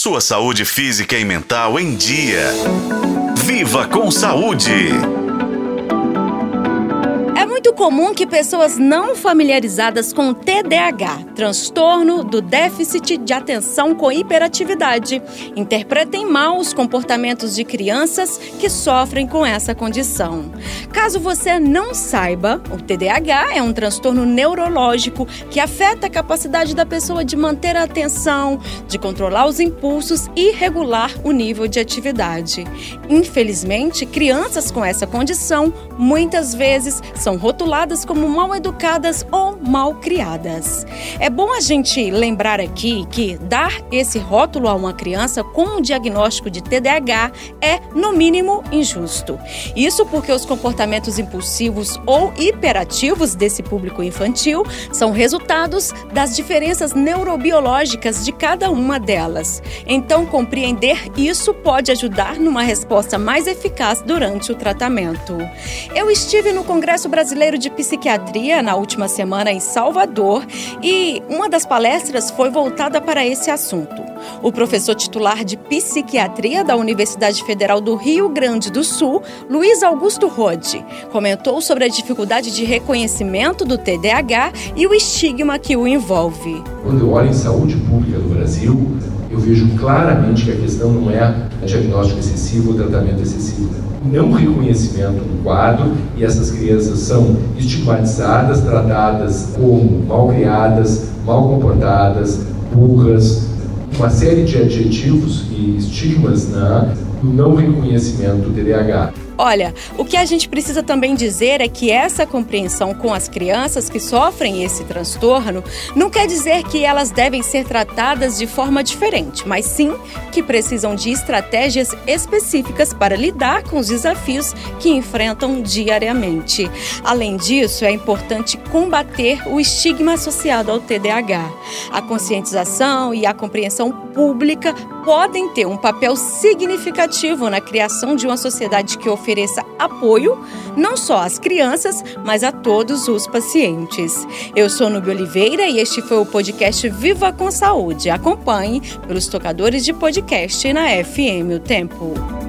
sua saúde física e mental em dia. Viva com saúde! muito comum que pessoas não familiarizadas com TDAH, transtorno do déficit de atenção com hiperatividade, interpretem mal os comportamentos de crianças que sofrem com essa condição. Caso você não saiba, o TDAH é um transtorno neurológico que afeta a capacidade da pessoa de manter a atenção, de controlar os impulsos e regular o nível de atividade. Infelizmente, crianças com essa condição muitas vezes são rotuladas como mal educadas ou mal criadas. É bom a gente lembrar aqui que dar esse rótulo a uma criança com um diagnóstico de TDAH é, no mínimo, injusto. Isso porque os comportamentos impulsivos ou hiperativos desse público infantil são resultados das diferenças neurobiológicas de cada uma delas. Então, compreender isso pode ajudar numa resposta mais eficaz durante o tratamento. Eu estive no Congresso Brasileiro de Psiquiatria na última semana em Salvador e uma das palestras foi voltada para esse assunto. O professor titular de Psiquiatria da Universidade Federal do Rio Grande do Sul, Luiz Augusto Comentou sobre a dificuldade de reconhecimento do TDAH e o estigma que o envolve. Quando eu olho em saúde pública no Brasil, eu vejo claramente que a questão não é diagnóstico excessivo ou tratamento excessivo. Não reconhecimento do quadro e essas crianças são estigmatizadas, tratadas como mal criadas, mal comportadas, burras, uma série de adjetivos e estigmas na, não reconhecimento do TDAH. Olha, o que a gente precisa também dizer é que essa compreensão com as crianças que sofrem esse transtorno não quer dizer que elas devem ser tratadas de forma diferente, mas sim que precisam de estratégias específicas para lidar com os desafios que enfrentam diariamente. Além disso, é importante combater o estigma associado ao TDAH. A conscientização e a compreensão pública podem ter um papel significativo na criação de uma sociedade que ofereça apoio não só às crianças, mas a todos os pacientes. Eu sou Nubia Oliveira e este foi o podcast Viva com Saúde. Acompanhe pelos tocadores de podcast na FM O Tempo.